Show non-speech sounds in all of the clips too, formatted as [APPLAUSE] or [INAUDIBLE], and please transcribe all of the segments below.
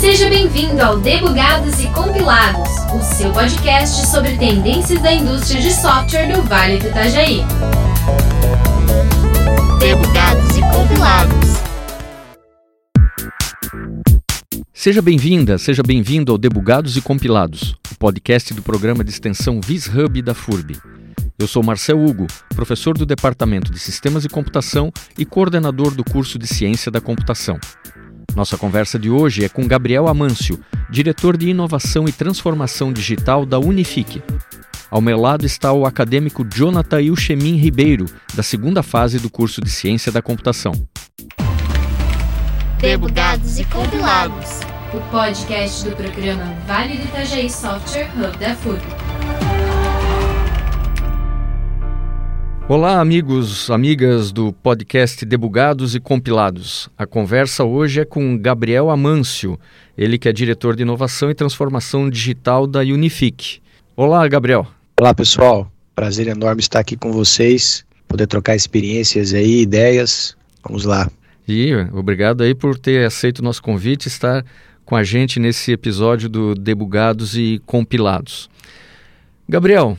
Seja bem-vindo ao Debugados e Compilados, o seu podcast sobre tendências da indústria de software do Vale do Itajaí. Debugados e Compilados. Seja bem-vinda, seja bem-vindo ao Debugados e Compilados, podcast do programa de extensão VisHub da FURB. Eu sou Marcel Hugo, professor do Departamento de Sistemas e Computação e coordenador do curso de Ciência da Computação. Nossa conversa de hoje é com Gabriel Amâncio, diretor de Inovação e Transformação Digital da Unifique. Ao meu lado está o acadêmico Jonathan Ilchemin Ribeiro, da segunda fase do curso de Ciência da Computação. Debugados e Compilados. O podcast do programa Vale do Itajaí Software Hub da FURB. Olá, amigos, amigas do podcast Debugados e Compilados. A conversa hoje é com Gabriel Amâncio, ele que é diretor de inovação e transformação digital da Unifique. Olá, Gabriel. Olá, pessoal. Prazer enorme estar aqui com vocês, poder trocar experiências aí, ideias. Vamos lá. E obrigado aí por ter aceito o nosso convite estar com a gente nesse episódio do Debugados e Compilados. Gabriel,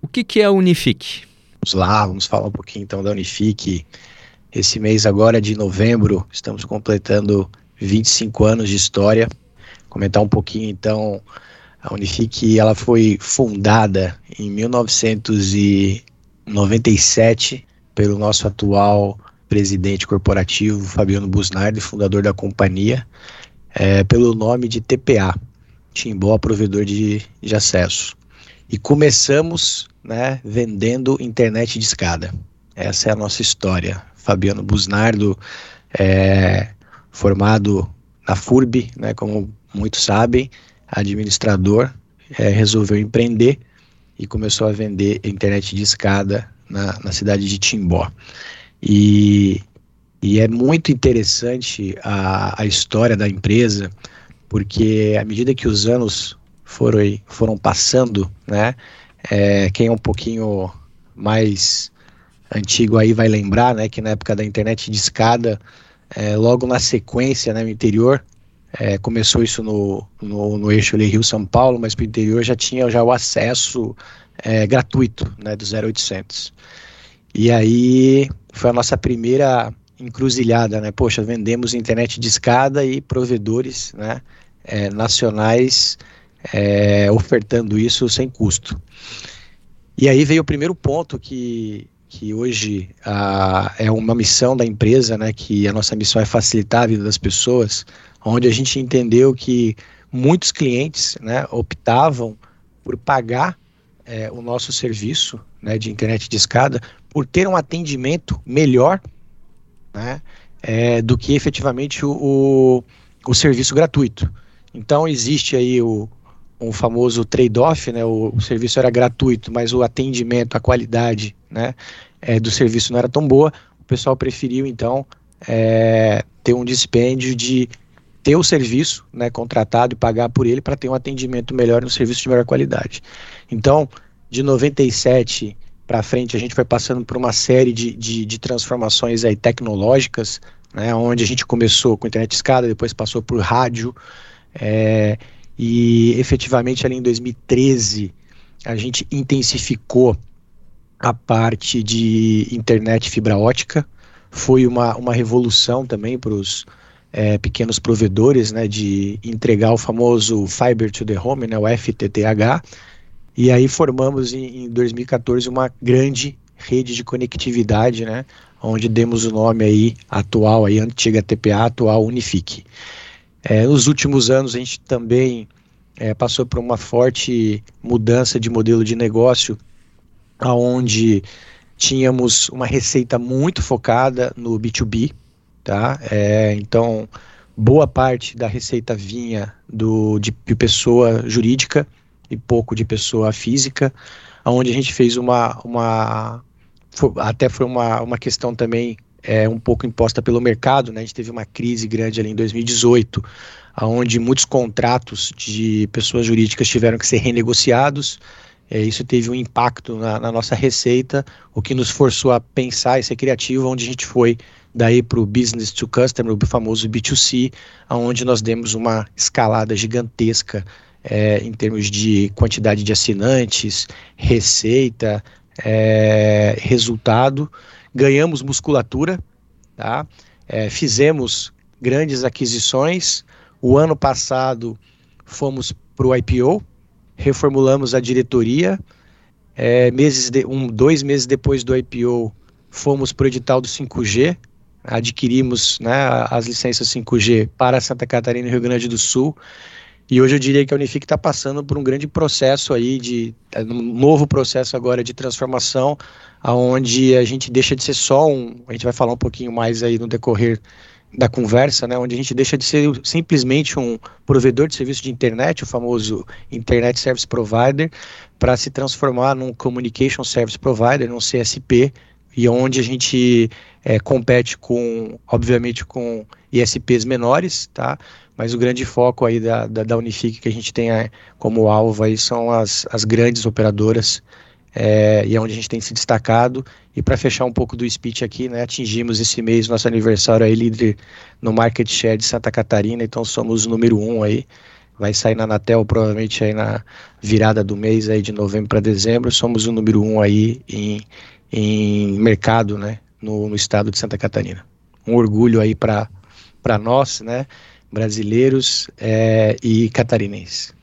o que, que é a Unifique? Vamos lá, vamos falar um pouquinho então da Unifique. Esse mês agora de novembro, estamos completando 25 anos de história. Comentar um pouquinho então, a Unifique ela foi fundada em 1997 pelo nosso atual presidente corporativo Fabiano Busnardi, fundador da companhia, é, pelo nome de TPA, Timbó Provedor de, de Acesso. E começamos né, vendendo internet de escada. Essa é a nossa história. Fabiano Busnardo, é, formado na FURB, né, como muitos sabem, administrador, é, resolveu empreender e começou a vender internet de escada na, na cidade de Timbó. E, e é muito interessante a, a história da empresa, porque à medida que os anos foram, foram passando, né, é, quem é um pouquinho mais antigo aí vai lembrar, né, que na época da internet de escada, é, logo na sequência, né, no interior, é, começou isso no, no, no eixo ali Rio-São Paulo, mas para o interior já tinha já o acesso é, gratuito, né, do 0800. E aí foi a nossa primeira encruzilhada, né, poxa, vendemos internet de escada e provedores, né, é, nacionais é, ofertando isso sem custo. E aí veio o primeiro ponto que, que hoje a, é uma missão da empresa, né, que a nossa missão é facilitar a vida das pessoas, onde a gente entendeu que muitos clientes né, optavam por pagar é, o nosso serviço né, de internet de escada por ter um atendimento melhor né, é, do que efetivamente o, o, o serviço gratuito. Então existe aí o, um famoso trade-off, né? O, o, serviço era gratuito, mas o atendimento, a qualidade, né, é, do serviço não era tão boa. O pessoal preferiu então é, ter um dispêndio de ter o serviço, né, contratado e pagar por ele para ter um atendimento melhor e um serviço de melhor qualidade. Então, de 97 para frente, a gente foi passando por uma série de, de, de transformações aí tecnológicas, né, onde a gente começou com internet escada, depois passou por rádio, é, e efetivamente ali em 2013 a gente intensificou a parte de internet fibra ótica. Foi uma, uma revolução também para os é, pequenos provedores né, de entregar o famoso Fiber to the Home, né, o FTTH. E aí formamos em, em 2014 uma grande rede de conectividade, né, onde demos o nome aí atual, aí, antiga TPA, atual Unifique. É, nos últimos anos a gente também é, passou por uma forte mudança de modelo de negócio, aonde tínhamos uma receita muito focada no B2B, tá? É, então boa parte da receita vinha do de, de pessoa jurídica e pouco de pessoa física, aonde a gente fez uma, uma até foi uma, uma questão também é um pouco imposta pelo mercado, né? A gente teve uma crise grande ali em 2018, onde muitos contratos de pessoas jurídicas tiveram que ser renegociados. É, isso teve um impacto na, na, nossa receita, o que nos forçou a pensar e ser criativo, onde a gente foi daí para o business to customer, o famoso B2C, onde nós demos uma escalada gigantesca é, em termos de quantidade de assinantes, receita, é, resultado ganhamos musculatura, tá? É, fizemos grandes aquisições. O ano passado fomos para o IPO, reformulamos a diretoria. É, meses de, um, dois meses depois do IPO, fomos para o edital do 5G, adquirimos né, as licenças 5G para Santa Catarina e Rio Grande do Sul. E hoje eu diria que a Unifique está passando por um grande processo aí de um novo processo agora de transformação, aonde a gente deixa de ser só um, a gente vai falar um pouquinho mais aí no decorrer da conversa, né, onde a gente deixa de ser simplesmente um provedor de serviço de internet, o famoso Internet Service Provider, para se transformar num Communication Service Provider, num CSP, e onde a gente é, compete com, obviamente, com ISPs menores, tá? Mas o grande foco aí da, da, da Unifique que a gente tem é, como alvo aí são as, as grandes operadoras é, e é onde a gente tem se destacado. E para fechar um pouco do speech aqui, né, atingimos esse mês nosso aniversário aí líder no market share de Santa Catarina, então somos o número um aí. Vai sair na Anatel provavelmente aí na virada do mês aí de novembro para dezembro. Somos o número um aí em, em mercado, né, no, no estado de Santa Catarina. Um orgulho aí para nós, né, brasileiros é, e catarinenses.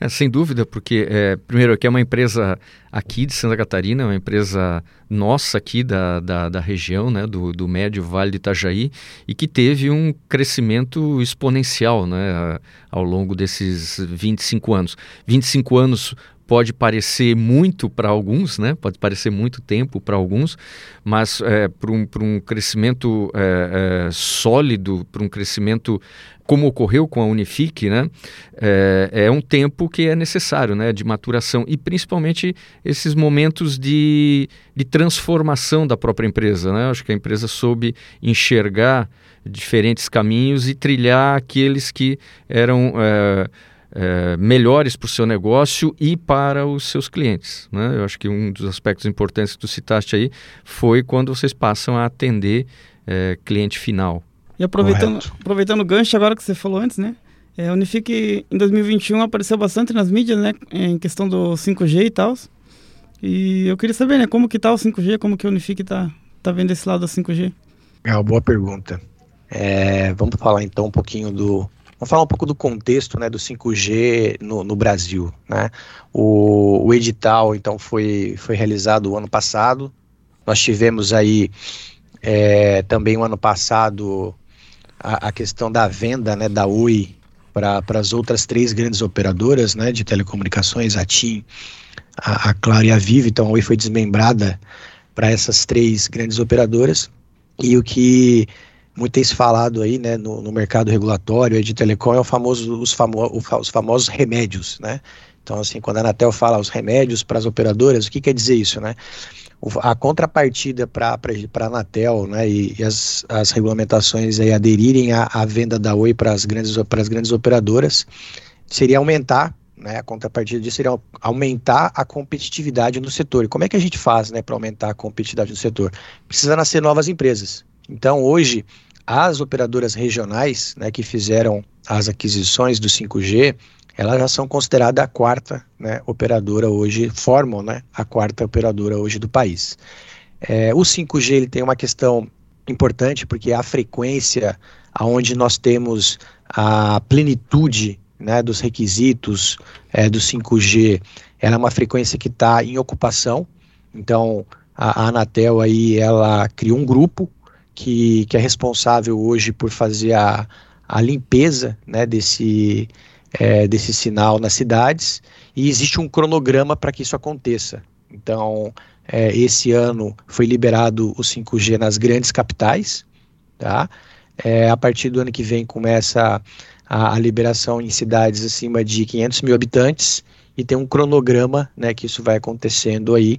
É, sem dúvida, porque, é, primeiro, aqui é uma empresa aqui de Santa Catarina, uma empresa nossa aqui da, da, da, região, né, do, do Médio Vale de Itajaí, e que teve um crescimento exponencial né, ao longo desses 25 anos. 25 anos pode parecer muito para alguns, né? pode parecer muito tempo para alguns, mas é, para um, um crescimento é, é, sólido, para um crescimento como ocorreu com a Unifique, né? É, é, um tempo que é necessário, né? De maturação e principalmente esses momentos de, de transformação da própria empresa, né? Acho que a empresa soube enxergar diferentes caminhos e trilhar aqueles que eram é, melhores para o seu negócio e para os seus clientes. Né? Eu acho que um dos aspectos importantes que tu citaste aí foi quando vocês passam a atender é, cliente final. E aproveitando, aproveitando o gancho agora que você falou antes, né? É, a Unifique em 2021 apareceu bastante nas mídias, né? Em questão do 5G e tal. E eu queria saber, né? Como que tá o 5G, como que a Unifique tá, tá vendo esse lado do 5G? É uma boa pergunta. É, vamos falar então um pouquinho do, Vamos falar um pouco do contexto né, do 5G no, no Brasil. Né? O, o, edital, então, foi, foi realizado o ano passado. Nós tivemos aí é, também o ano passado a, a, questão da venda né, da Oi para as outras três grandes operadoras né, de telecomunicações, a TIM, a, a Claro e a Vivo. Então, a Oi foi desmembrada para essas três grandes operadoras. E o que muito tem se falado aí, né, no, no mercado regulatório de telecom é o famoso, os, famo, os famosos remédios, né? Então, assim, quando a Anatel fala os remédios para as operadoras, o que quer dizer isso, né? a contrapartida para a Anatel né, e, e, as, as regulamentações aí aderirem à, à venda da Oi para as grandes, grandes operadoras seria aumentar, né, a contrapartida disso seria aumentar a competitividade no setor. E como é que a gente faz né, para aumentar a competitividade no setor? Precisa nascer novas empresas. Então, hoje, as operadoras regionais né, que fizeram as aquisições do 5G, elas já são consideradas a quarta né, operadora hoje, formam né, a quarta operadora hoje do país. É, o 5G ele tem uma questão importante porque a frequência aonde nós temos a plenitude né, dos requisitos é, do 5G, ela é uma frequência que está em ocupação. Então a, a Anatel aí ela criou um grupo que, que é responsável hoje por fazer a, a limpeza né, desse, é, desse sinal nas cidades e existe um cronograma para que isso aconteça. Então, é, esse ano foi liberado o 5G nas grandes capitais, tá? É, a partir do ano que vem começa a, a, liberação em cidades acima de 500 mil habitantes e tem um cronograma, né, que isso vai acontecendo aí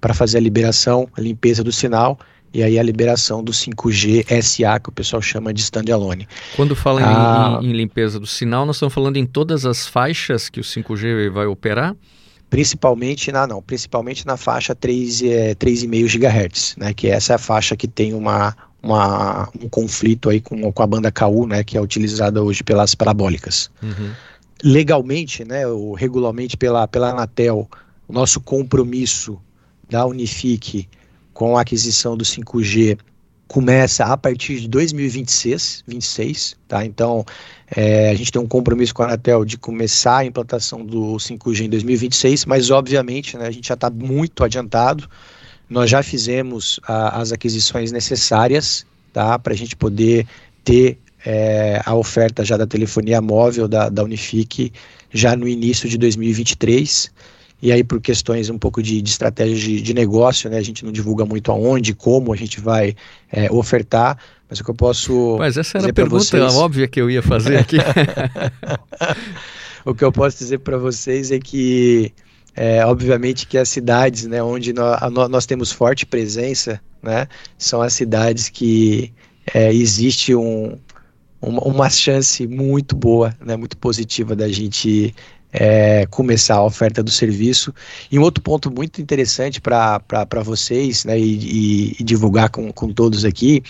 para fazer a liberação, a limpeza do sinal e aí a liberação do 5G SA, que o pessoal chama de standalone. Quando fala ah, em, em, limpeza do sinal, nós estamos falando em todas as faixas que o 5G vai operar? Principalmente na não, principalmente na faixa 3, é, 3,5 GHz, né, que essa é a faixa que tem uma, uma, um conflito aí com, com a banda KU, né, que é utilizada hoje pelas parabólicas. Uhum. Legalmente, né, ou regularmente pela, pela Anatel, o nosso compromisso da Unifique com a aquisição do 5G começa a partir de 2026, 26, tá? Então, é, a gente tem um compromisso com a Anatel de começar a implantação do 5G em 2026, mas obviamente, né, a gente já está muito adiantado. Nós já fizemos a, as aquisições necessárias, tá? Para a gente poder ter é, a oferta já da telefonia móvel da, da Unifique já no início de 2023 e aí por questões um pouco de, de estratégia de, de, negócio, né, a gente não divulga muito aonde, como a gente vai é, ofertar, mas o que eu posso Mas essa era a pergunta vocês... óbvia que eu ia fazer aqui. [LAUGHS] o que eu posso dizer para vocês é que, é, obviamente que as cidades, né, onde nós, nós temos forte presença, né, são as cidades que é, existe um, uma, uma chance muito boa, né, muito positiva da gente é, começar a oferta do serviço. E um outro ponto muito interessante para vocês né, e, e, e, divulgar com, com todos aqui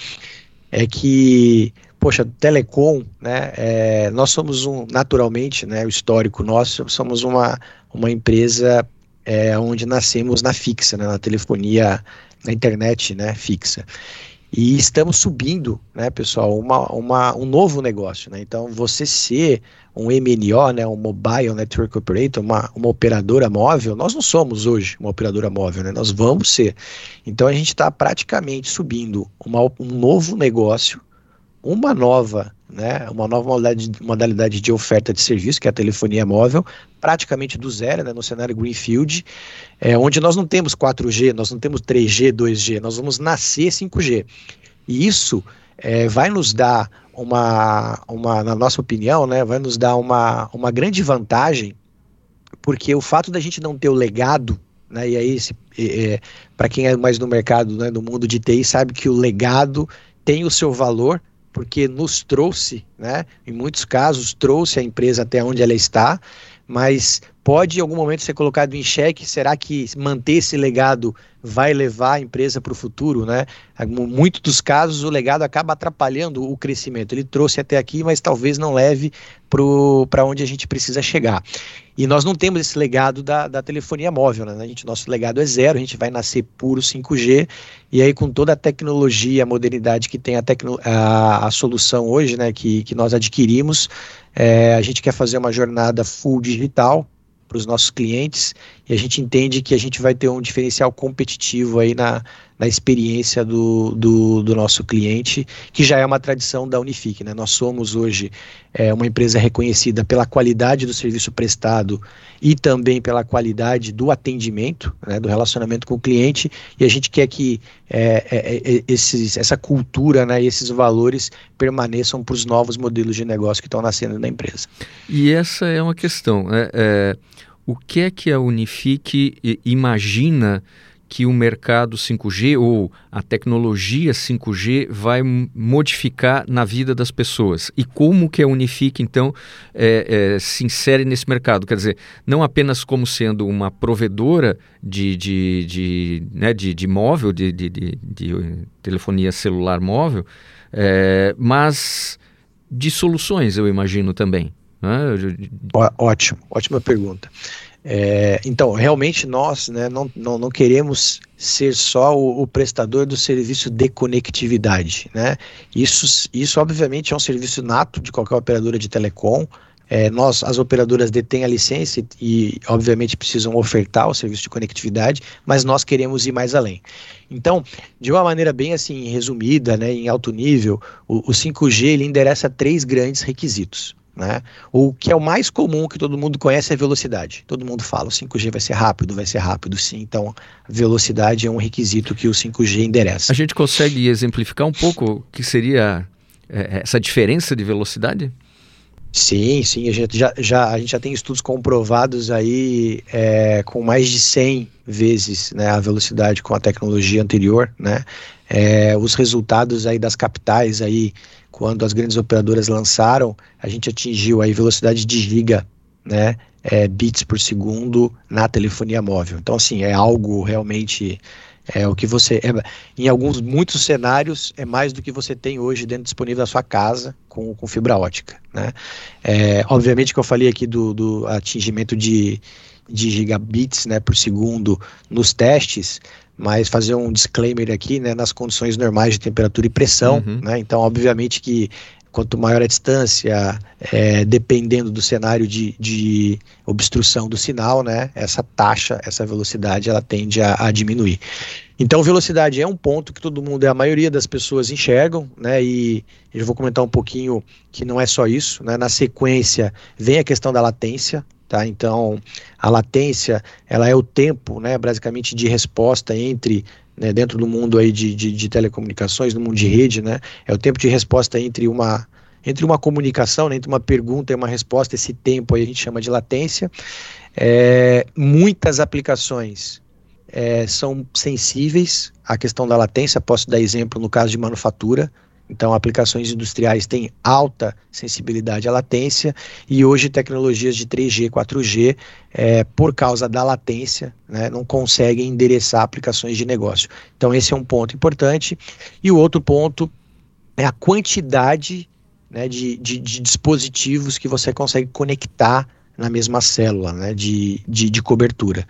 é que, poxa, Telecom, né, é, nós somos um, naturalmente, né, o histórico nosso, somos uma, uma empresa é, onde nascemos na fixa, né, na telefonia, na internet né, fixa. E estamos subindo, né, pessoal, uma, uma, um novo negócio. Né? Então, você ser um MNO, né, um Mobile Network Operator, uma, uma operadora móvel, nós não somos hoje uma operadora móvel, né? nós vamos ser. Então, a gente está praticamente subindo uma, um novo negócio, uma nova né, uma nova modalidade, modalidade de oferta de serviço, que é a telefonia móvel, praticamente do zero, né, no cenário Greenfield, é, onde nós não temos 4G, nós não temos 3G, 2G, nós vamos nascer 5G. E isso é, vai nos dar uma, uma, na nossa opinião, né, vai nos dar uma, uma grande vantagem, porque o fato da gente não ter o legado né, e aí, é, para quem é mais no mercado, né, no mundo de TI, sabe que o legado tem o seu valor, porque nos trouxe, né, em muitos casos, trouxe a empresa até onde ela está, mas pode em algum momento ser colocado em xeque. Será que manter esse legado vai levar a empresa para o futuro? Né? Muitos dos casos, o legado acaba atrapalhando o crescimento. Ele trouxe até aqui, mas talvez não leve para onde a gente precisa chegar. E nós não temos esse legado da, da telefonia móvel, né? A gente, nosso legado é zero, a gente vai nascer puro 5G, e aí com toda a tecnologia, a modernidade que tem a, a, a solução hoje, né, que, que nós adquirimos, é, a gente quer fazer uma jornada full digital, para os nossos clientes e a gente entende que a gente vai ter um diferencial competitivo aí na, na experiência do, do, do nosso cliente, que já é uma tradição da Unifique. Né? Nós somos hoje é, uma empresa reconhecida pela qualidade do serviço prestado e também pela qualidade do atendimento, né, do relacionamento com o cliente, e a gente quer que é, é, é esses, essa cultura né, e esses valores permaneçam para os novos modelos de negócio que estão nascendo na empresa. E essa é uma questão. Né? É, o que é que a Unifique imagina que o mercado 5G ou a tecnologia 5G vai modificar na vida das pessoas e como que a Unifique então é, é, se insere nesse mercado, quer dizer, não apenas como sendo uma provedora de, de, de, né, de, de móvel, de, de, de, de telefonia celular móvel, é, mas de soluções, eu imagino também. Né? Ótimo, ótima pergunta. É, então, realmente nós né, não, não, não, queremos ser só o, o, prestador do serviço de conectividade. Né? Isso, isso, obviamente, é um serviço nato de qualquer operadora de telecom. É, nós, as operadoras detêm a licença e, obviamente, precisam ofertar o serviço de conectividade, mas nós queremos ir mais além. Então, de uma maneira bem assim resumida, né, em alto nível, o, o 5G ele endereça três grandes requisitos. Né? O que é o mais comum que todo mundo conhece é velocidade. Todo mundo fala, o 5G vai ser rápido, vai ser rápido sim. Então, velocidade é um requisito que o 5G endereça. A gente consegue exemplificar um pouco o que seria é, essa diferença de velocidade? Sim, sim, a gente já, já, a gente já tem estudos comprovados aí é, com mais de 100 vezes né, a velocidade com a tecnologia anterior, né? É, os resultados aí das capitais aí, quando as grandes operadoras lançaram, a gente atingiu aí velocidade de giga, né? É, bits por segundo na telefonia móvel. Então, assim, é algo realmente é o que você. É, em alguns, muitos cenários, é mais do que você tem hoje dentro disponível da sua casa com, com fibra ótica. Né? É, obviamente que eu falei aqui do, do atingimento de, de gigabits né, por segundo nos testes, mas fazer um disclaimer aqui, né, nas condições normais de temperatura e pressão, uhum. né, então obviamente que quanto maior a distância, é, dependendo do cenário de, de, obstrução do sinal, né, essa taxa, essa velocidade, ela tende a, a, diminuir. Então, velocidade é um ponto que todo mundo, a maioria das pessoas enxergam, né, e eu vou comentar um pouquinho que não é só isso, né, na sequência vem a questão da latência, tá, então a latência, ela é o tempo, né, basicamente de resposta entre né, dentro do mundo aí de, de, de, telecomunicações, no mundo de rede, né, é o tempo de resposta entre uma entre uma comunicação, né, entre uma pergunta e uma resposta, esse tempo aí a gente chama de latência. É, muitas aplicações é, são sensíveis à questão da latência. Posso dar exemplo no caso de manufatura. Então, aplicações industriais têm alta sensibilidade à latência e hoje tecnologias de 3G, 4G, é, por causa da latência, né, não conseguem endereçar aplicações de negócio. Então, esse é um ponto importante. E o outro ponto é a quantidade né, de, de, de, dispositivos que você consegue conectar na mesma célula né, de, de, de cobertura.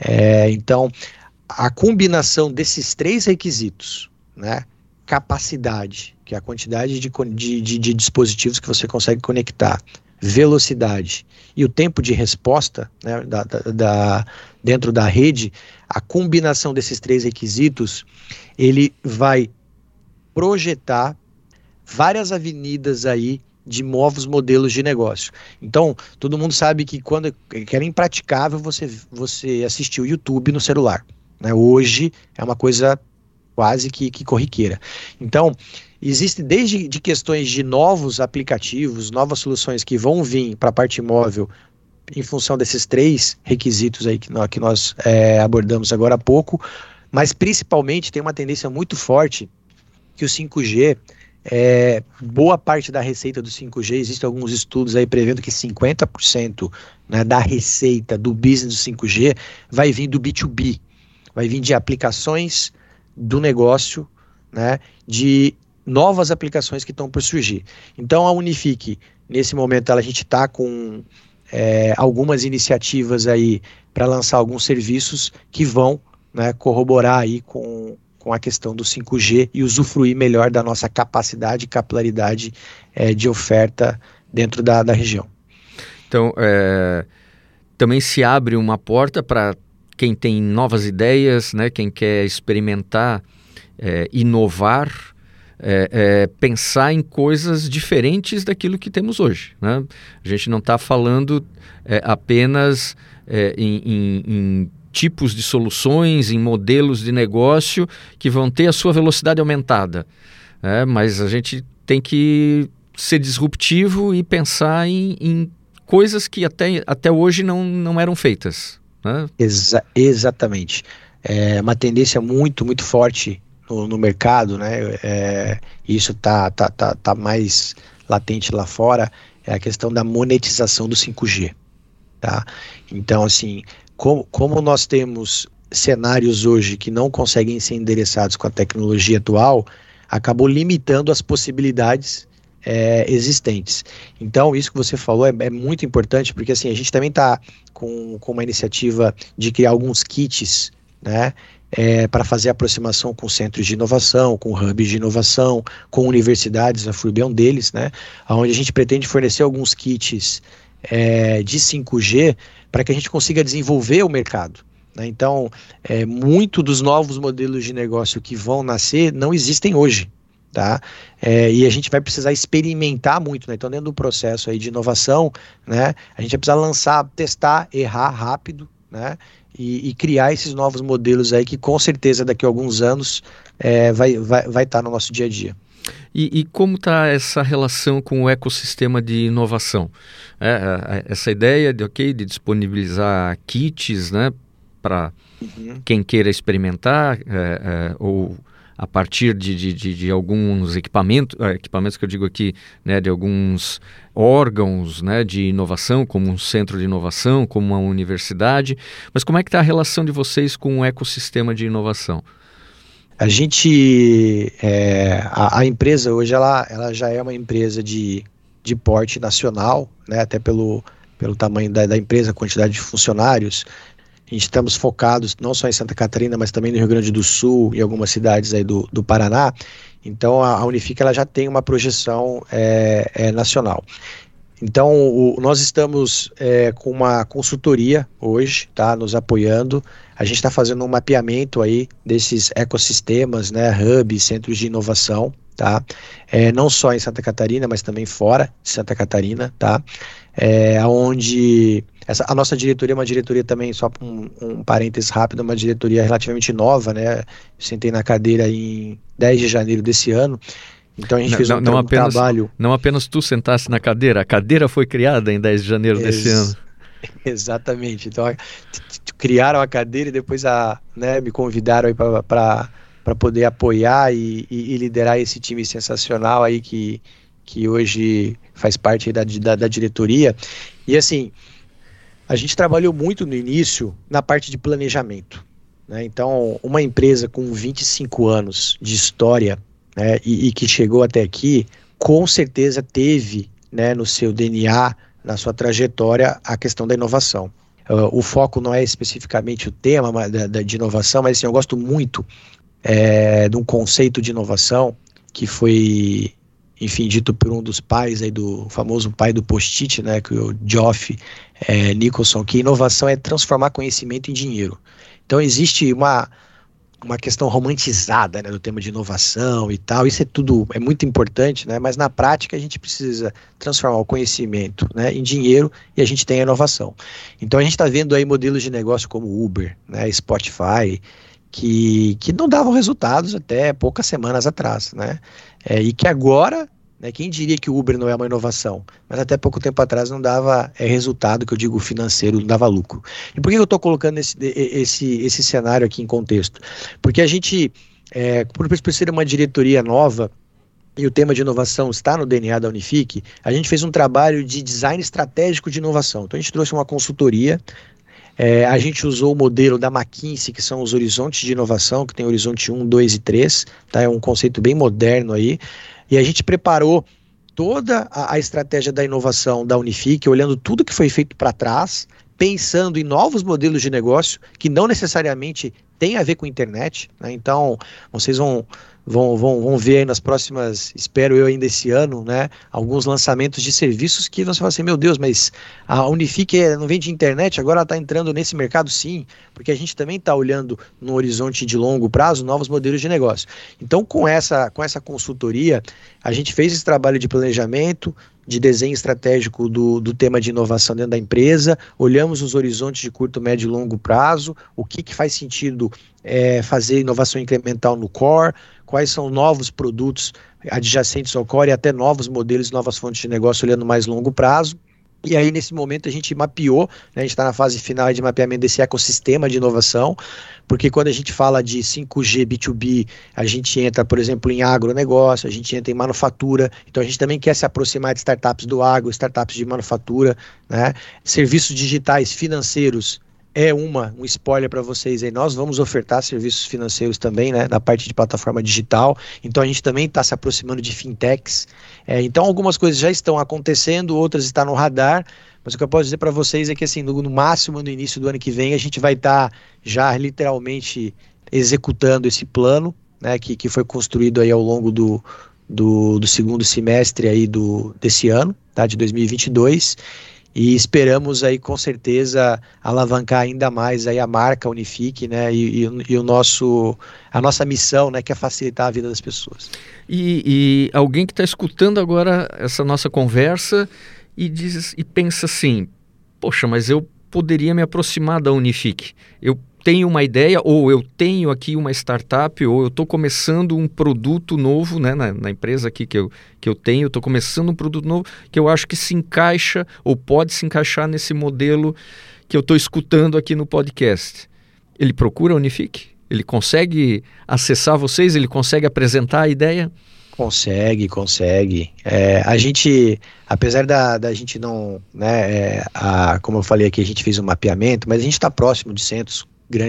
É, então, a combinação desses três requisitos, né, capacidade, que é a quantidade de, de, de, dispositivos que você consegue conectar, velocidade e o tempo de resposta né, da, da, da, dentro da rede, a combinação desses três requisitos, ele vai projetar várias avenidas aí de novos modelos de negócio. Então, todo mundo sabe que quando que era impraticável você, você assistir o YouTube no celular. Né? Hoje é uma coisa quase que, que corriqueira. Então, existe desde de questões de novos aplicativos, novas soluções que vão vir para a parte móvel em função desses três requisitos aí que nós, que nós é, abordamos agora há pouco, mas principalmente tem uma tendência muito forte que o 5G é, boa parte da receita do 5G, existem alguns estudos aí prevendo que 50% né, da receita do business do 5G vai vir do B2B, vai vir de aplicações do negócio, né, de novas aplicações que estão por surgir. Então a Unifique, nesse momento, ela, a gente está com é, algumas iniciativas aí para lançar alguns serviços que vão né, corroborar aí com com a questão do 5G e usufruir melhor da nossa capacidade e capilaridade é, de oferta dentro da, da região. Então, é, também se abre uma porta para quem tem novas ideias, né, quem quer experimentar, é, inovar, é, é, pensar em coisas diferentes daquilo que temos hoje. Né? A gente não está falando é, apenas é, em, em, em tipos de soluções, em modelos de negócio que vão ter a sua velocidade aumentada. É, mas a gente tem que ser disruptivo e pensar em, em coisas que até, até hoje não, não eram feitas. Né? Exa exatamente. É uma tendência muito, muito forte no, no mercado, né? É, isso está tá, tá, tá mais latente lá fora, é a questão da monetização do 5G. Tá? Então, assim, como, como nós temos cenários hoje que não conseguem ser endereçados com a tecnologia atual, acabou limitando as possibilidades é, existentes. Então, isso que você falou é, é, muito importante, porque assim, a gente também está com, com uma iniciativa de criar alguns kits, né? É, para fazer aproximação com centros de inovação, com hubs de inovação, com universidades, a FURB é um deles, né? Onde a gente pretende fornecer alguns kits é, de 5G para que a gente consiga desenvolver o mercado. Né? Então, é, muito dos novos modelos de negócio que vão nascer não existem hoje. Tá? É, e a gente vai precisar experimentar muito, né? Então, dentro do processo aí de inovação, né, a gente vai precisar lançar, testar, errar rápido, né? E, e criar esses novos modelos aí que com certeza daqui a alguns anos é, vai estar vai, vai tá no nosso dia a dia. E, e como está essa relação com o ecossistema de inovação? É, é, é, essa ideia de, okay, de disponibilizar kits né, para uhum. quem queira experimentar é, ou a partir de, de, de, de alguns equipamentos, é, equipamentos que eu digo aqui, né, de alguns órgãos né, de inovação, como um centro de inovação, como uma universidade. Mas como é que está a relação de vocês com o ecossistema de inovação? A gente, é, a, a, empresa hoje, ela, ela já é uma empresa de, de porte nacional, né, até pelo, pelo tamanho da, da empresa, quantidade de funcionários. Gente estamos focados não só em Santa Catarina, mas também no Rio Grande do Sul e algumas cidades aí do, do Paraná. Então a, a Unifica ela já tem uma projeção é, é, nacional. Então, o, nós estamos é, com uma consultoria hoje, tá, nos apoiando. A gente está fazendo um mapeamento aí desses ecossistemas, né, hubs, centros de inovação, tá? É, não só em Santa Catarina, mas também fora de Santa Catarina, tá? É, onde essa, a nossa diretoria é uma diretoria também, só um, um parênteses rápido, uma diretoria relativamente nova, né? Eu sentei na cadeira em 10 de janeiro desse ano. Então a gente não, fez um, não, apenas, trabalho. Não apenas tu sentasse na cadeira, a cadeira foi criada em 10 de janeiro Ex desse ano. [LAUGHS] Exatamente. Então criaram a cadeira e depois a, né, me convidaram aí para poder apoiar e, e, e, liderar esse time sensacional aí que, que hoje faz parte da, da, da diretoria. E assim, a gente trabalhou muito no início na parte de planejamento. Né? Então, uma empresa com 25 anos de história né, e, e, que chegou até aqui, com certeza teve né, no seu DNA, na sua trajetória, a questão da inovação. Uh, o foco não é especificamente o tema da, da, de inovação, mas assim, eu gosto muito é, de um conceito de inovação que foi, enfim, dito por um dos pais aí do famoso pai do post-it, né, que é o Geoff é, Nicholson, que inovação é transformar conhecimento em dinheiro. Então existe uma uma questão romantizada né, do tema de inovação e tal. Isso é tudo é muito importante, né? Mas na prática a gente precisa transformar o conhecimento né, em dinheiro e a gente tem a inovação. Então a gente está vendo aí modelos de negócio como Uber, né, Spotify, que, que não davam resultados até poucas semanas atrás, né? É, e que agora né? Quem diria que o Uber não é uma inovação? Mas até pouco tempo atrás não dava é, resultado, que eu digo financeiro, não dava lucro. E por que eu estou colocando esse, esse, esse cenário aqui em contexto? Porque a gente, é, por, por ser uma diretoria nova, e o tema de inovação está no DNA da Unifique, a gente fez um trabalho de design estratégico de inovação. Então a gente trouxe uma consultoria, é, a gente usou o modelo da McKinsey, que são os horizontes de inovação, que tem horizonte 1, 2 e 3, tá? é um conceito bem moderno aí. E a gente preparou toda a, a estratégia da inovação da Unifique, olhando tudo que foi feito para trás, pensando em novos modelos de negócio que não necessariamente têm a ver com internet. Né? Então, vocês vão vão, vão, vão ver aí nas próximas, espero eu ainda esse ano, né, alguns lançamentos de serviços que você fala assim, meu Deus, mas a Unifique não vem de internet, agora ela está entrando nesse mercado sim, porque a gente também está olhando no horizonte de longo prazo novos modelos de negócio. Então, com essa, com essa consultoria, a gente fez esse trabalho de planejamento, de desenho estratégico do, do tema de inovação dentro da empresa, olhamos os horizontes de curto, médio e longo prazo, o que, que faz sentido é, fazer inovação incremental no core, quais são novos produtos adjacentes ao core e até novos modelos, novas fontes de negócio olhando mais longo prazo. E aí, nesse momento, a gente mapeou, né, a gente está na fase final de mapeamento desse ecossistema de inovação, porque quando a gente fala de 5G B2B, a gente entra, por exemplo, em agronegócio, a gente entra em manufatura, então a gente também quer se aproximar de startups do agro, startups de manufatura, né, serviços digitais financeiros, é uma, um spoiler para vocês aí. Nós vamos ofertar serviços financeiros também, né, na parte de plataforma digital. Então a gente também está se aproximando de fintechs. É, então algumas coisas já estão acontecendo, outras estão no radar. Mas o que eu posso dizer para vocês é que assim, no, no, máximo no início do ano que vem a gente vai estar tá já literalmente executando esse plano, né, que, que foi construído aí ao longo do, do, do segundo semestre aí do, desse ano, tá, de 2022 e esperamos aí com certeza alavancar ainda mais aí a marca Unifique, né, e, e, e, o nosso, a nossa missão, né, que é facilitar a vida das pessoas. E, e alguém que está escutando agora essa nossa conversa e diz e pensa assim, poxa, mas eu poderia me aproximar da Unifique, eu tenho uma ideia, ou eu tenho aqui uma startup, ou eu estou começando um produto novo né, na, na, empresa aqui que eu, que eu tenho, estou começando um produto novo que eu acho que se encaixa ou pode se encaixar nesse modelo que eu estou escutando aqui no podcast. Ele procura a Unifique? Ele consegue acessar vocês? Ele consegue apresentar a ideia? Consegue, consegue. É, a gente, apesar da, da gente não, né, é, a, como eu falei aqui, a gente fez um mapeamento, mas a gente está próximo de centros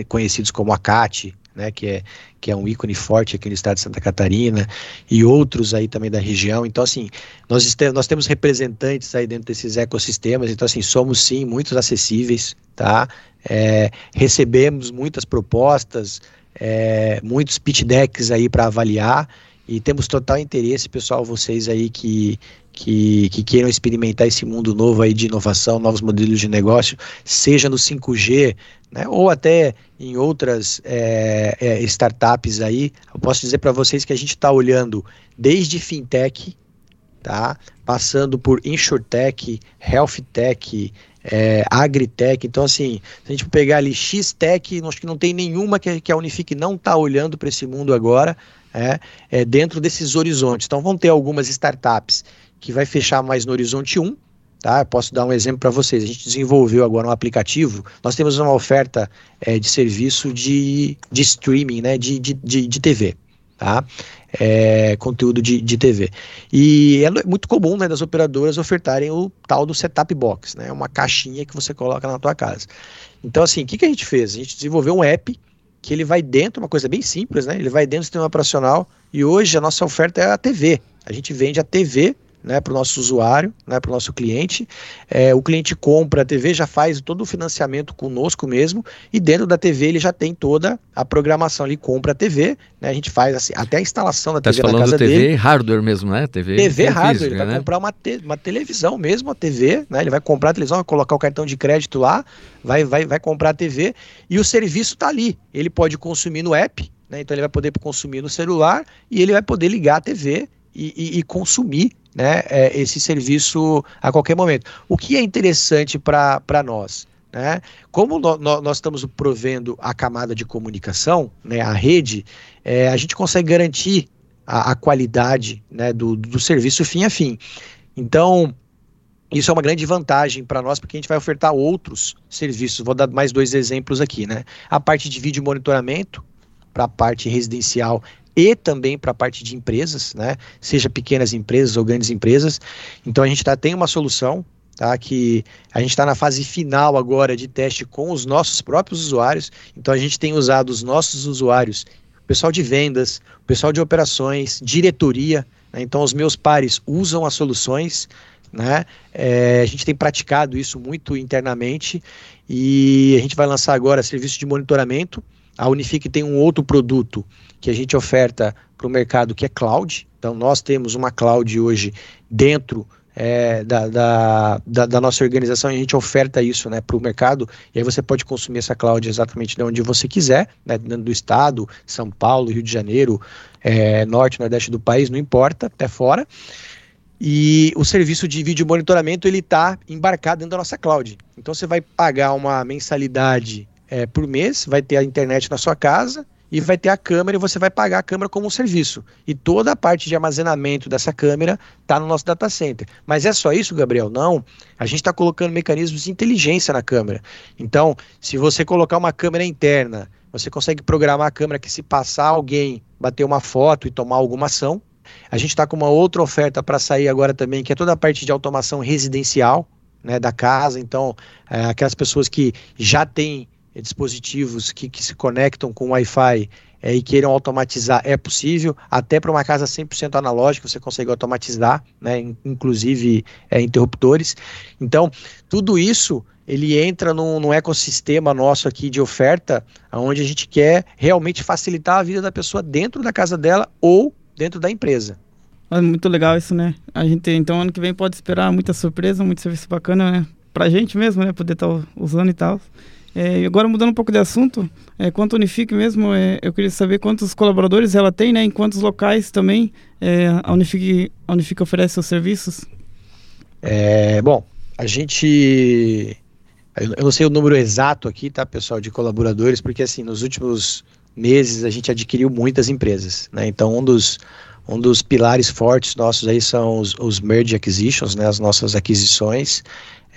conhecidos como a CAT, né, que, é, que é um ícone forte aqui no estado de Santa Catarina, e outros aí também da região. Então, assim, nós, nós temos representantes aí dentro desses ecossistemas, então, assim, somos sim muitos acessíveis, tá? É, recebemos muitas propostas, é, muitos pitch decks aí para avaliar, e temos total interesse, pessoal, vocês aí que, que, que, queiram experimentar esse mundo novo aí de inovação, novos modelos de negócio, seja no 5G, né, ou até em outras é, é, startups aí. Eu posso dizer para vocês que a gente está olhando desde fintech, tá, passando por insurtech, healthtech, é, agritech. Então, assim, se a gente pegar ali X-Tech, acho que não tem nenhuma que, que a Unifique não está olhando para esse mundo agora é, é, dentro desses horizontes. Então vão ter algumas startups que vai fechar mais no horizonte 1, Tá? Eu posso dar um exemplo para vocês. A gente desenvolveu agora um aplicativo. Nós temos uma oferta é, de serviço de, de streaming, né? de, de, de, de TV. Tá? É, conteúdo de, de TV. E é muito comum né, das operadoras ofertarem o tal do setup box, né? uma caixinha que você coloca na tua casa. Então, assim, o que, que a gente fez? A gente desenvolveu um app que ele vai dentro, uma coisa bem simples, né? Ele vai dentro do sistema operacional e hoje a nossa oferta é a TV. A gente vende a TV né, para o nosso usuário, né, para o nosso cliente. É, o cliente compra a TV, já faz todo o financiamento conosco mesmo, e dentro da TV ele já tem toda a programação. Ele compra a TV, né, a gente faz assim, até a instalação da tá TV na casa TV dele. hardware mesmo, né? TV, TV hardware, física, ele vai né? comprar uma, te, uma televisão mesmo, a TV, né? Ele vai comprar a televisão, vai colocar o cartão de crédito lá, vai, vai, vai comprar a TV e o serviço está ali. Ele pode consumir no app, né? Então ele vai poder consumir no celular e ele vai poder ligar a TV e, e, e consumir né, é, esse serviço a qualquer momento. O que é interessante para nós? Né? Como no, no, nós estamos provendo a camada de comunicação, né, a rede, é, a gente consegue garantir a, a qualidade né, do, do serviço fim a fim. Então, isso é uma grande vantagem para nós, porque a gente vai ofertar outros serviços. Vou dar mais dois exemplos aqui, né? A parte de vídeo monitoramento para a parte residencial e também para a parte de empresas, né? Seja pequenas empresas ou grandes empresas. Então a gente tá, tem uma solução, tá? Que a gente está na fase final agora de teste com os nossos próprios usuários. Então a gente tem usado os nossos usuários, o pessoal de vendas, o pessoal de operações, diretoria. Né? Então os meus pares usam as soluções. Né? É, a gente tem praticado isso muito internamente e a gente vai lançar agora serviço de monitoramento. A Unifique tem um outro produto que a gente oferta para o mercado que é cloud. Então, nós temos uma cloud hoje dentro é, da, da, da, da, nossa organização e a gente oferta isso né, para o mercado. E aí você pode consumir essa cloud exatamente de onde você quiser, né, dentro do estado, São Paulo, Rio de Janeiro, é, norte, nordeste do país, não importa, até fora. E o serviço de vídeo monitoramento ele está embarcado dentro da nossa cloud. Então você vai pagar uma mensalidade é, por mês, vai ter a internet na sua casa, e vai ter a câmera e você vai pagar a câmera como um serviço. E toda a parte de armazenamento dessa câmera está no nosso data center. Mas é só isso, Gabriel? Não. A gente está colocando mecanismos de inteligência na câmera. Então, se você colocar uma câmera interna, você consegue programar a câmera que se passar alguém bater uma foto e tomar alguma ação. A gente está com uma outra oferta para sair agora também, que é toda a parte de automação residencial né, da casa. Então, é, aquelas pessoas que já têm dispositivos que, que se conectam com Wi-Fi é, e queiram automatizar, é possível, até para uma casa 100% analógica você consegue automatizar, né, inclusive é, interruptores. Então, tudo isso ele entra num, num, ecossistema nosso aqui de oferta, onde a gente quer realmente facilitar a vida da pessoa dentro da casa dela ou dentro da empresa. É muito legal isso, né? A gente, então, ano que vem pode esperar muita surpresa, muito serviço bacana, né? Pra gente mesmo, né? Poder estar tá usando e tal. É, agora mudando um pouco de assunto, é, quanto a Unifique mesmo, é, eu queria saber quantos colaboradores ela tem, né? Em quantos locais também é, a, Unifique, a Unifique oferece seus serviços? É, bom, a gente eu não sei o número exato aqui, tá, pessoal, de colaboradores, porque assim, nos últimos meses a gente adquiriu muitas empresas, né? Então, um dos, um dos pilares fortes nossos aí são os, os merge acquisitions, né? As nossas aquisições.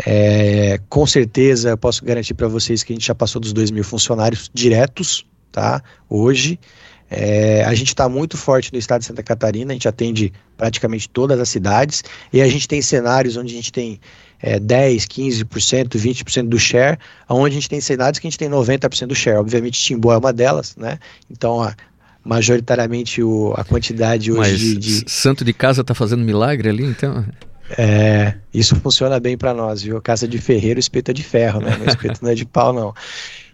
É, com certeza, eu posso garantir para vocês que a gente já passou dos 2 mil funcionários diretos, tá? Hoje. É, a gente está muito forte no estado de Santa Catarina, a gente atende praticamente todas as cidades e a gente tem cenários onde a gente tem é, 10, 15%, 20% do share, onde a gente tem cidades que a gente tem 90% do share. Obviamente, Timbó é uma delas, né? Então, a, majoritariamente o, a quantidade hoje Mas de, de... Santo de Casa está fazendo milagre ali, então? É, isso funciona bem para nós, viu? Casa de ferreiro, espeto é de ferro, né? O espeto não é de pau, não.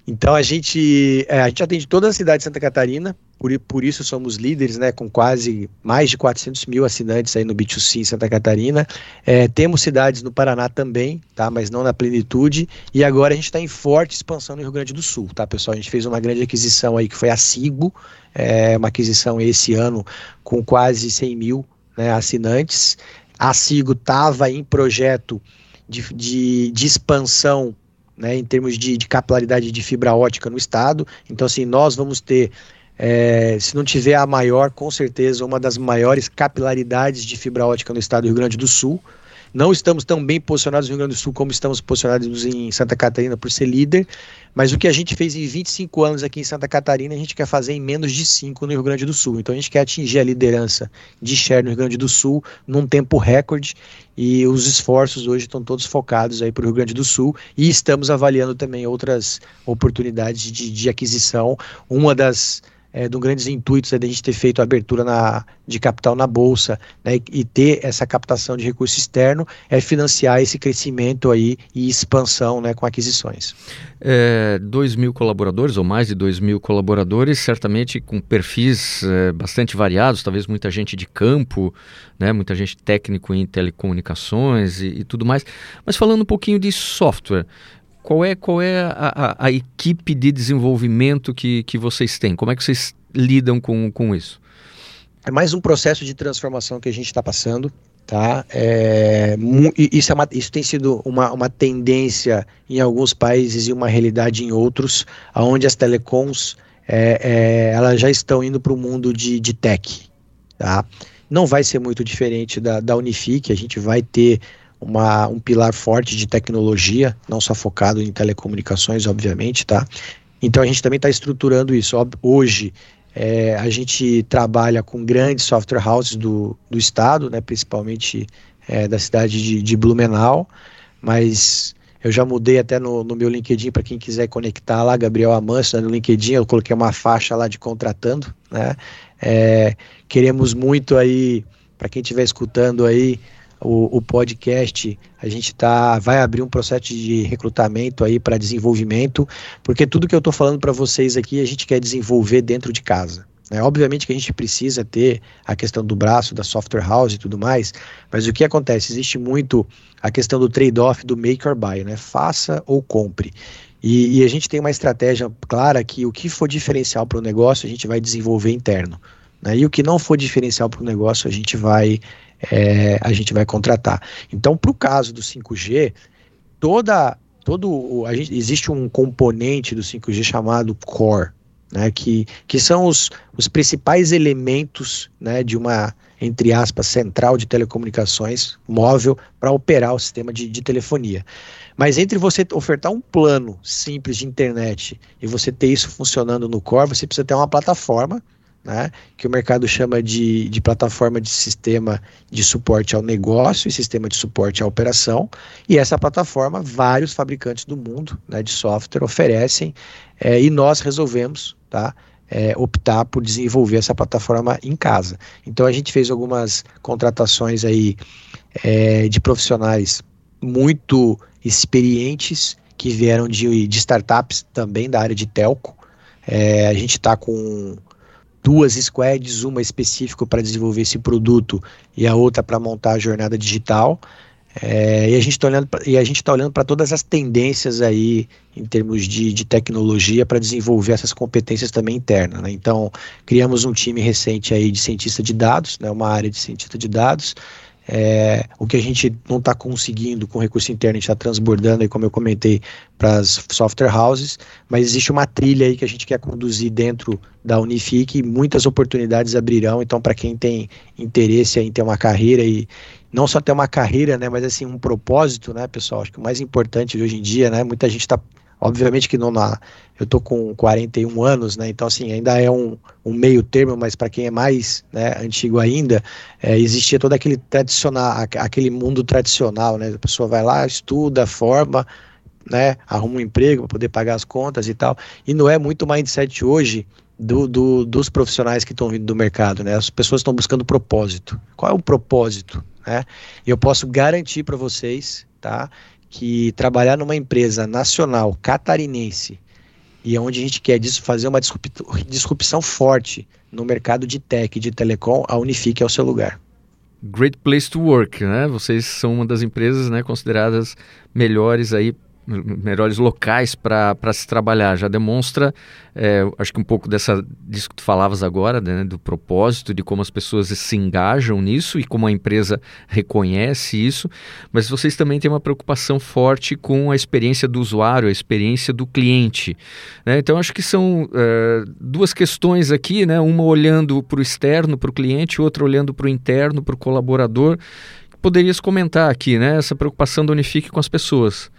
Então a gente, é, a gente atende toda a cidade de Santa Catarina, por, por isso somos líderes, né, com quase mais de 400 mil assinantes aí no B2C em Santa Catarina. É, temos cidades no Paraná também, tá, mas não na plenitude. E agora a gente está em forte expansão no Rio Grande do Sul, tá, pessoal? A gente fez uma grande aquisição aí que foi a Sigo, é, uma aquisição esse ano com quase 100 mil né, assinantes. A Sigo estava em projeto de, de, de expansão né, em termos de, de capilaridade de fibra ótica no estado. Então, assim, nós vamos ter, é, se não tiver a maior, com certeza, uma das maiores capilaridades de fibra ótica no estado do Rio Grande do Sul. Não estamos tão bem posicionados no Rio Grande do Sul como estamos posicionados em Santa Catarina por ser líder, mas o que a gente fez em 25 anos aqui em Santa Catarina, a gente quer fazer em menos de 5 no Rio Grande do Sul. Então a gente quer atingir a liderança de share no Rio Grande do Sul num tempo recorde e os esforços hoje estão todos focados aí para o Rio Grande do Sul e estamos avaliando também outras oportunidades de, de aquisição. Uma das é, de um grandes intuitos é de a gente ter feito a abertura na, de capital na bolsa né, e, e, ter essa captação de recurso externo é financiar esse crescimento aí e expansão né, com aquisições. É, 2 mil colaboradores ou mais de 2 mil colaboradores, certamente com perfis é, bastante variados, talvez muita gente de campo, né, muita gente técnico em telecomunicações e, e tudo mais. Mas falando um pouquinho de software, qual é, qual é a, a, a, equipe de desenvolvimento que, que vocês têm? Como é que vocês lidam com, com isso? É mais um processo de transformação que a gente está passando. Tá? É, isso, é uma, isso tem sido uma, uma tendência em alguns países e uma realidade em outros, onde as telecoms é, é, elas já estão indo para o mundo de, de tech. Tá? Não vai ser muito diferente da, da Unifique, a gente vai ter uma, um pilar forte de tecnologia, não só focado em telecomunicações, obviamente, tá? Então a gente também está estruturando isso. Hoje é, a gente trabalha com grandes software houses do, do estado, né, principalmente é, da cidade de, de, Blumenau, mas eu já mudei até no, no meu LinkedIn para quem quiser conectar lá, Gabriel Amanso, né, no LinkedIn, eu coloquei uma faixa lá de contratando, né? É, queremos muito aí, para quem estiver escutando aí, o, o podcast, a gente tá, vai abrir um processo de recrutamento aí para desenvolvimento, porque tudo que eu estou falando para vocês aqui a gente quer desenvolver dentro de casa. Né? Obviamente que a gente precisa ter a questão do braço, da software house e tudo mais, mas o que acontece? Existe muito a questão do trade-off do make or buy, né? faça ou compre. E, e, a gente tem uma estratégia clara que o que for diferencial para o negócio a gente vai desenvolver interno. Né? E o que não for diferencial para o negócio a gente vai é, a gente vai contratar. Então, para o caso do 5G, toda, todo a gente, existe um componente do 5G chamado core, né, que, que são os, os principais elementos né, de uma, entre aspas, central de telecomunicações móvel para operar o sistema de, de telefonia. Mas entre você ofertar um plano simples de internet e você ter isso funcionando no core, você precisa ter uma plataforma né, que o mercado chama de, de plataforma de sistema de suporte ao negócio e sistema de suporte à operação. E essa plataforma, vários fabricantes do mundo né, de software oferecem é, e nós resolvemos tá, é, optar por desenvolver essa plataforma em casa. Então a gente fez algumas contratações aí é, de profissionais muito experientes que vieram de, de startups também da área de telco. É, a gente está com duas squads, uma específica para desenvolver esse produto e a outra para montar a jornada digital. É, e a gente está olhando olhando para todas as tendências aí em termos de, de tecnologia para desenvolver essas competências também internas. Né? Então criamos um time recente aí de cientista de dados, né, uma área de cientista de dados, É, o que a gente não está conseguindo com recurso interno, a gente está transbordando, aí, como eu comentei, para as software houses, mas existe uma trilha aí que a gente quer conduzir dentro da Unifique e muitas oportunidades abrirão. Então, para quem tem interesse em ter uma carreira e não só ter uma carreira, né, mas assim um propósito, né, pessoal? Acho que o mais importante hoje em dia, né, muita gente está Obviamente que não na. Eu tô com 41 anos, né? Então, assim, ainda é um, um meio termo, mas para quem é mais né, antigo ainda, é, existia todo aquele tradicional, aquele mundo tradicional, né? A pessoa vai lá, estuda, forma, né? Arruma um emprego para poder pagar as contas e tal. E não é muito mindset hoje do, do, dos profissionais que estão vindo do mercado, né? As pessoas estão buscando propósito. Qual é o propósito? Né? Eu posso garantir para vocês, tá? Que trabalhar numa empresa nacional catarinense e onde a gente quer disso fazer uma disrupção forte no mercado de tech, de telecom, a Unifique é o seu lugar. Great place to work, né? Vocês são uma das empresas, né, consideradas melhores aí melhores locais para se trabalhar. Já demonstra, é, acho que um pouco dessa, disso que tu falavas agora, né, do propósito, de como as pessoas se engajam nisso e como a empresa reconhece isso. Mas vocês também têm uma preocupação forte com a experiência do usuário, a experiência do cliente. Né? Então, acho que são é, duas questões aqui, né? uma olhando para o externo, para o cliente, outra olhando para o interno, para o colaborador. Poderias comentar aqui, né? Essa preocupação da Unifique com as pessoas.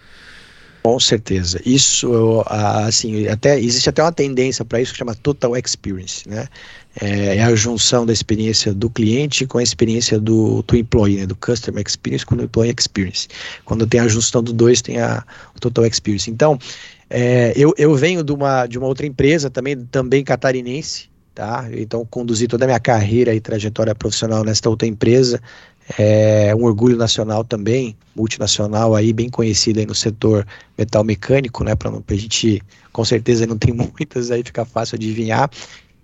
Com certeza. Isso, assim, até existe até uma tendência para isso que chama Total Experience, né? É, é, a junção da experiência do cliente com a experiência do, do employee, né? do Customer Experience com o Employee Experience. Quando tem a junção dos dois, tem a Total Experience. Então, é, eu, eu venho de uma, de uma outra empresa também, também catarinense, tá? Então, conduzi toda a minha carreira e trajetória profissional nesta outra empresa, é um orgulho nacional também, multinacional aí, bem conhecida aí no setor metal mecânico, né, para a gente, com certeza não tem [LAUGHS] muitas aí, fica fácil adivinhar,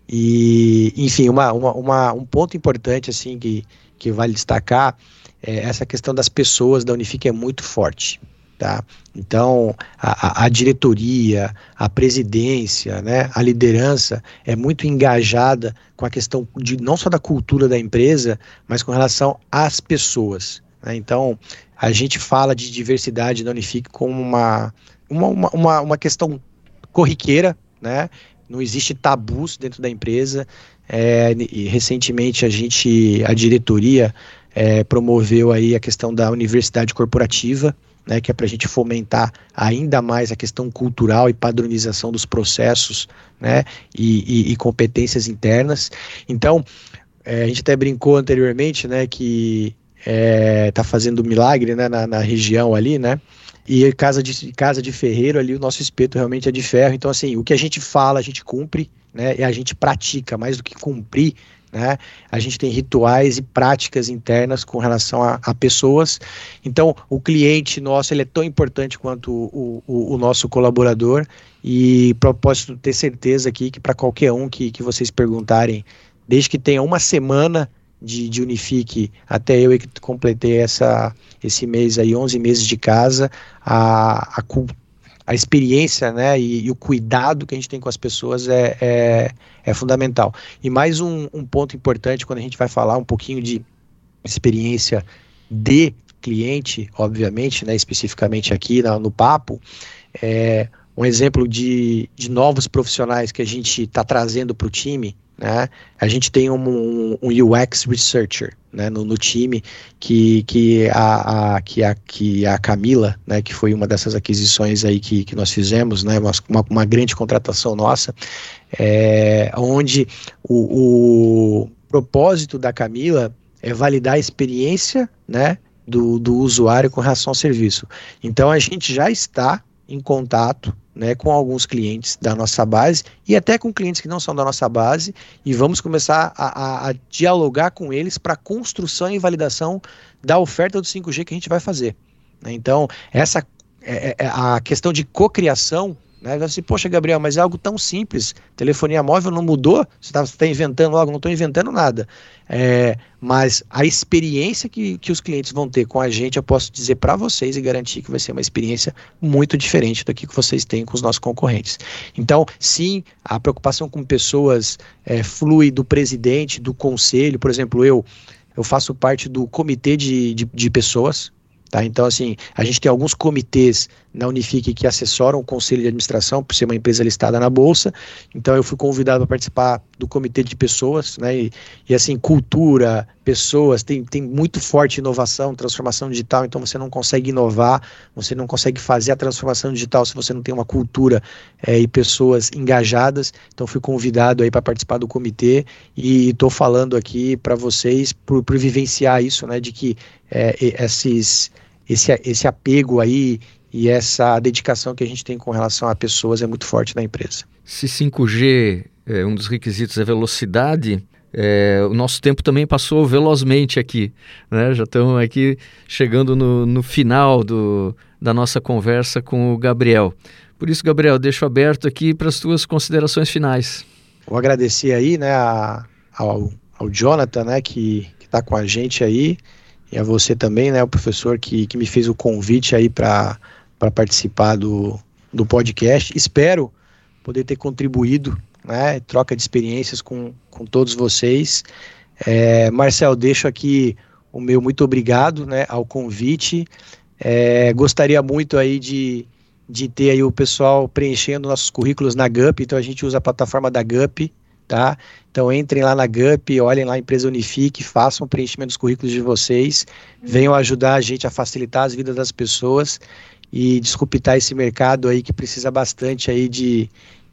e, enfim, uma, uma, uma, um ponto importante, assim, que, que vale destacar, é essa questão das pessoas da Unifique é muito forte, Tá? Então, a, a, diretoria, a presidência, né, a liderança é muito engajada com a questão de não só da cultura da empresa, mas com relação às pessoas. Né? Então, a gente fala de diversidade na Unifique como uma, uma, uma, uma questão corriqueira, né? não existe tabus dentro da empresa. É, e recentemente a gente, a diretoria, é, promoveu aí a questão da universidade corporativa, né, que é para a gente fomentar ainda mais a questão cultural e padronização dos processos né, e, e, e competências internas. Então, é, a gente até brincou anteriormente né, que está é, tá fazendo milagre né, na, na, região ali, né? E casa de, casa de ferreiro ali, o nosso espeto realmente é de ferro. Então, assim, o que a gente fala, a gente cumpre, né? E a gente pratica, mais do que cumprir, né? A gente tem rituais e práticas internas com relação a, a pessoas. Então, o cliente nosso ele é tão importante quanto o, o, o nosso colaborador. E propósito ter certeza aqui que para qualquer um que, que vocês perguntarem, desde que tenha uma semana de, de Unifique, até eu que completei essa, esse mês aí, 11 meses de casa, a, a cultura a experiência né, e, e, o cuidado que a gente tem com as pessoas é, é, é fundamental. E mais um, um, ponto importante quando a gente vai falar um pouquinho de experiência de cliente, obviamente, né, especificamente aqui no, no papo, é um exemplo de, de novos profissionais que a gente está trazendo para o time né? A gente tem um, um UX researcher né, no, no, time que, que, a, a, que, a, que a Camila, né, que foi uma dessas aquisições aí que, que nós fizemos, né, uma, uma grande contratação nossa, é, onde o, o propósito da Camila é validar a experiência né, do, do usuário com relação ao serviço. Então a gente já está em contato né, com alguns clientes da nossa base e até com clientes que não são da nossa base e vamos começar a, a, a dialogar com eles para construção e validação da oferta do 5G que a gente vai fazer. Né? Então, essa é, é, é a questão de cocriação né? Assim, Poxa, Gabriel, mas é algo tão simples. Telefonia móvel não mudou? Você está tá inventando algo? Não estou inventando nada. É, mas a experiência que, que os clientes vão ter com a gente, eu posso dizer para vocês e garantir que vai ser uma experiência muito diferente do que vocês têm com os nossos concorrentes. Então, sim, a preocupação com pessoas é, flui do presidente, do conselho. Por exemplo, eu eu faço parte do comitê de, de, de pessoas, Tá? Então, assim, a gente tem alguns comitês na Unifique que assessoram o conselho de administração, por ser uma empresa listada na Bolsa. Então, eu fui convidado para participar do comitê de pessoas, né? E, e, assim, cultura, pessoas, tem, tem muito forte inovação, transformação digital. Então, você não consegue inovar, você não consegue fazer a transformação digital se você não tem uma cultura é, e pessoas engajadas. Então, fui convidado aí para participar do comitê e estou falando aqui para vocês por, por vivenciar isso, né? De que é, esses esse, esse apego aí e essa dedicação que a gente tem com relação a pessoas é muito forte na empresa. Se 5G, é, um dos requisitos é velocidade, é, o nosso tempo também passou velozmente aqui. Né? Já estamos aqui chegando no, no final do, da nossa conversa com o Gabriel. Por isso, Gabriel, deixo aberto aqui para as tuas considerações finais. Vou agradecer aí né, a, ao, ao Jonathan, né, que está com a gente aí e a você também, né, o professor que, que me fez o convite aí para participar do, do podcast. Espero poder ter contribuído, né, troca de experiências com, com todos vocês. É, Marcel, deixo aqui o meu muito obrigado, né, ao convite. É, gostaria muito aí de, de ter aí o pessoal preenchendo nossos currículos na GUP, então a gente usa a plataforma da GUP, tá? Então entrem lá na GUP, olhem lá a empresa Unifique, façam o preenchimento dos currículos de vocês, venham ajudar a gente a facilitar as vidas das pessoas e desculpitar esse mercado aí que precisa bastante aí de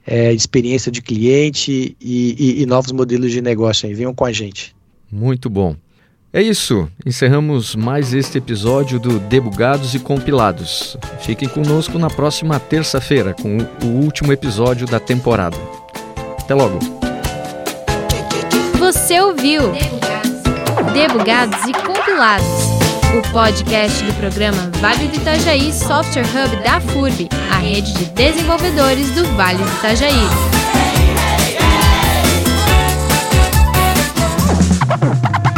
é, experiência de cliente e, e, e novos modelos de negócio aí. Venham com a gente. Muito bom. É isso, encerramos mais este episódio do Debugados e Compilados. Fiquem conosco na próxima terça-feira com o último episódio da temporada. Até logo! Você ouviu Debugados e Compilados, o podcast do programa Vale do Itajaí Software Hub da FURB, a rede de desenvolvedores do Vale do Itajaí. Hey, hey, hey!